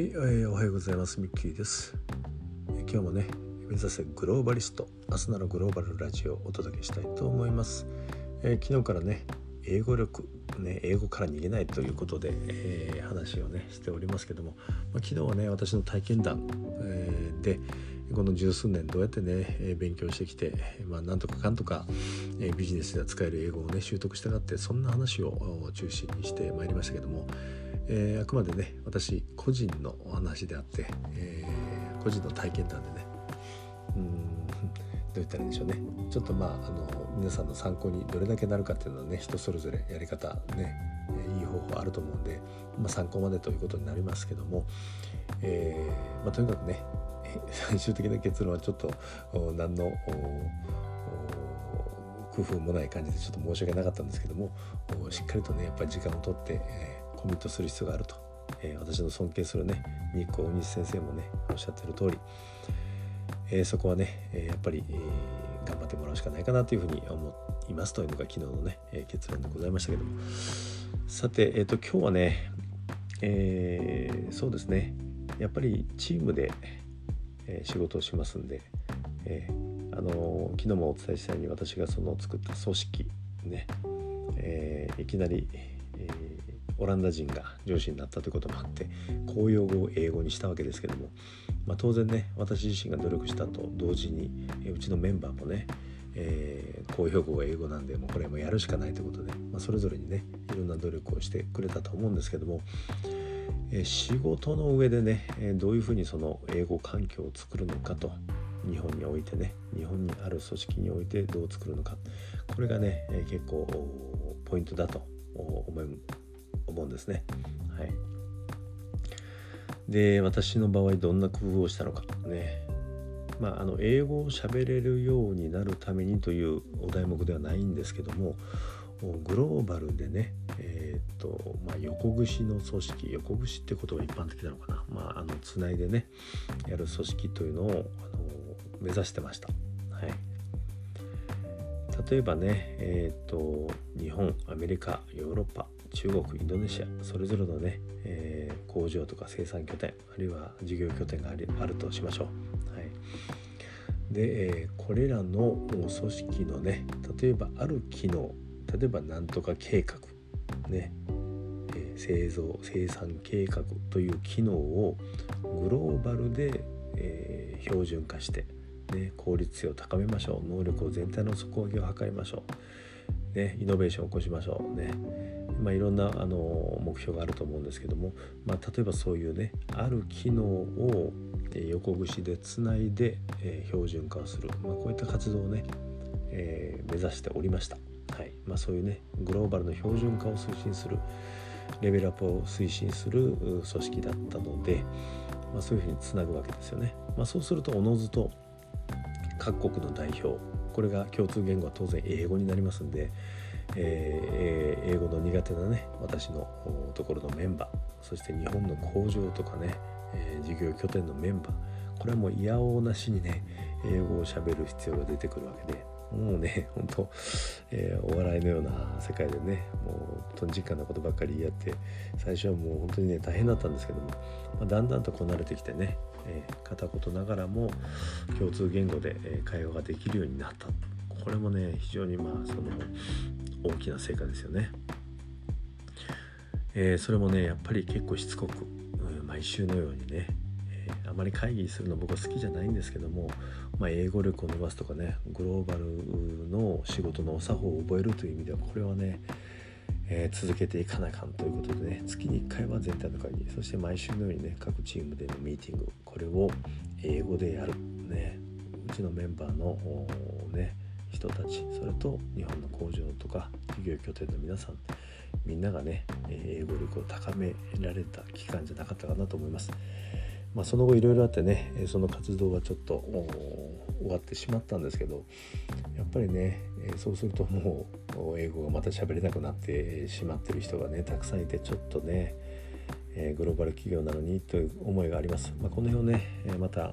はい、えー、おはようございます。ミッキーです、えー、今日もね目指せグローバリスト明日ならグローバルラジオをお届けしたいと思います、えー、昨日からね英語力ね英語から逃げないということで、え、話をねしておりますけども、まあ、昨日はね私の体験談、え、でこの十数年どうやってね、え勉強してきて、まあ、なんとかかんとか、えビジネスでは使える英語をね習得したがってそんな話を中心にしてまいりましたけども、えー、あくまでね私個人のお話であって、えー、個人の体験談でね。うん。どう言ったらいいんでしょうね。ちょっとまああの皆さんの参考にどれだけなるかっていうのはね人それぞれやり方ねいい方法あると思うんで、まあ、参考までということになりますけども、えーまあ、とにかくね 最終的な結論はちょっと何の工夫もない感じでちょっと申し訳なかったんですけどもしっかりとねやっぱり時間をとって、えー、コミットする必要があると、えー、私の尊敬するね日光大西先生もねおっしゃってる通り、えー、そこはね、えやっぱり、え頑張ってもらうしかないかなというふうに思いますというのが昨日のね、え結論でございましたけども。さて、えーと、今日はね、えそうですねやっぱりチームでえ仕事をしますんで、え、あの昨日もお伝えしたように私がその作った組織ね、え、いきなり、えー、オランダ人が上司になったということもあって公用語を英語にしたわけですけども、まあ、当然ね私自身が努力したと同時に、うちのメンバーもねえー、公用語が英語なんでもうこれもやるしかないということで、まあ、それぞれにねいろんな努力をしてくれたと思うんですけども、え仕事の上でね、えどういうふうにその英語環境を作るのかと日本においてね日本にある組織においてどう作るのかこれがね、結構ポイントだと思思うんですね。はい、で私の場合どんな工夫をしたのか。ね。まあ、あの英語を喋れるようになるためにというお題目ではないんですけどもグローバルでね、えーとまあ、横串の組織横串ってことが一般的なのかな、まあ、あのつないでねやる組織というのをあの目指してました。はい、例えばね、えーと、日本アメリカヨーロッパ。中国インドネシアそれぞれのね、えー、工場とか生産拠点あるいは事業拠点があるとしましょう。はい。で、えー、これらの組織のね例えばある機能例えば何とか計画ね、えー、製造生産計画という機能をグローバルで、えー、標準化して、ね、効率性を高めましょう。能力を全体の底上げを図りましょう、ね、イノベーションを起こしましょうねまあ、いろんなあの目標があると思うんですけども、まあ、例えばそういうねある機能を横串でつないで、えー、標準化をする、まあ、こういった活動をね、えー、目指しておりました。はいまあ、そういうねグローバルの標準化を推進するレベルアップを推進する組織だったので、まあ、そういうふうにつなぐわけですよね。まあ、そうするとおのずと各国の代表これが共通言語は当然英語になりますんで、えー、英語の苦手なね私のところのメンバーそして日本の工場とかね、えー、事業拠点のメンバーこれはもういやおうなしにね英語をしゃべる必要が出てくるわけでもうね本当、えー、お笑いのような世界でねもうとんじかなことばっかり言い合って最初はもう本当にね大変だったんですけども、まあ、だんだんとこう慣れてきてね、えー、片言ながらも共通言語で会話ができるようになったこれもね非常にまあその大きな成果ですよね。えー、それもねやっぱり結構しつこく、うん、毎週のようにねあまり会議するの僕は好きじゃないんですけども、まあ、英語力を伸ばすとかねグローバルの仕事のお作法を覚えるという意味ではこれはね、えー、続けていかなあかんということでね月に1回は全体の会議そして毎週のようにね各チームでのミーティングこれを英語でやるねうちのメンバーのね人たちそれと日本の工場とか事業拠点の皆さんみんながね英語力を高められた期間じゃなかったかなと思います。まあ、その後いろいろあってねその活動はちょっと終わってしまったんですけどやっぱりねそうするともう英語がまた喋れなくなってしまってる人がねたくさんいてちょっとねグローバル企業なのにという思いがあります。まあ、この辺をねまた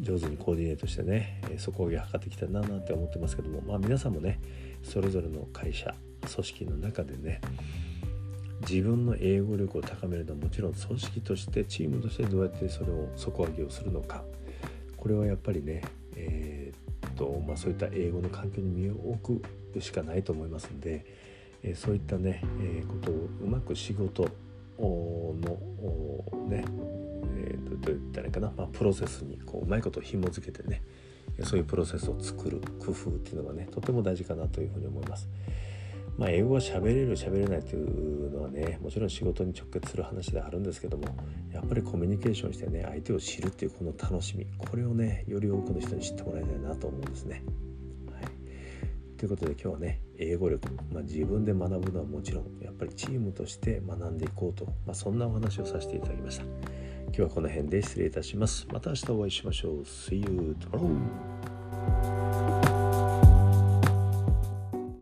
上手にコーディネートしてね底上げ図ってきたいななんて思ってますけども、まあ、皆さんもねそれぞれの会社組織の中でね自分の英語力を高めるのはもちろん組織としてチームとしてどうやってそれを底上げをするのかこれはやっぱりね、えー、っとまあ、そういった英語の環境に身を置くしかないと思いますんで、えそういったね、えことをうまく仕事のね、えー、どう言ったらいいかな、まあ、プロセスにこううまいこと紐付けてねそういうプロセスを作る工夫っていうのがねとても大事かなというふうに思います。まあ、英語が喋れる喋れないというのはねもちろん仕事に直結する話ではあるんですけどもやっぱりコミュニケーションしてね相手を知るっていうこの楽しみこれをねより多くの人に知ってもらいたいなと思うんですね。はい、ということで今日はね英語力、まあ、自分で学ぶのはもちろんやっぱりチームとして学んでいこうと、まあ、そんなお話をさせていただきました。今日はこの辺で失礼いたします。また明日お会いしましょう。See you tomorrow!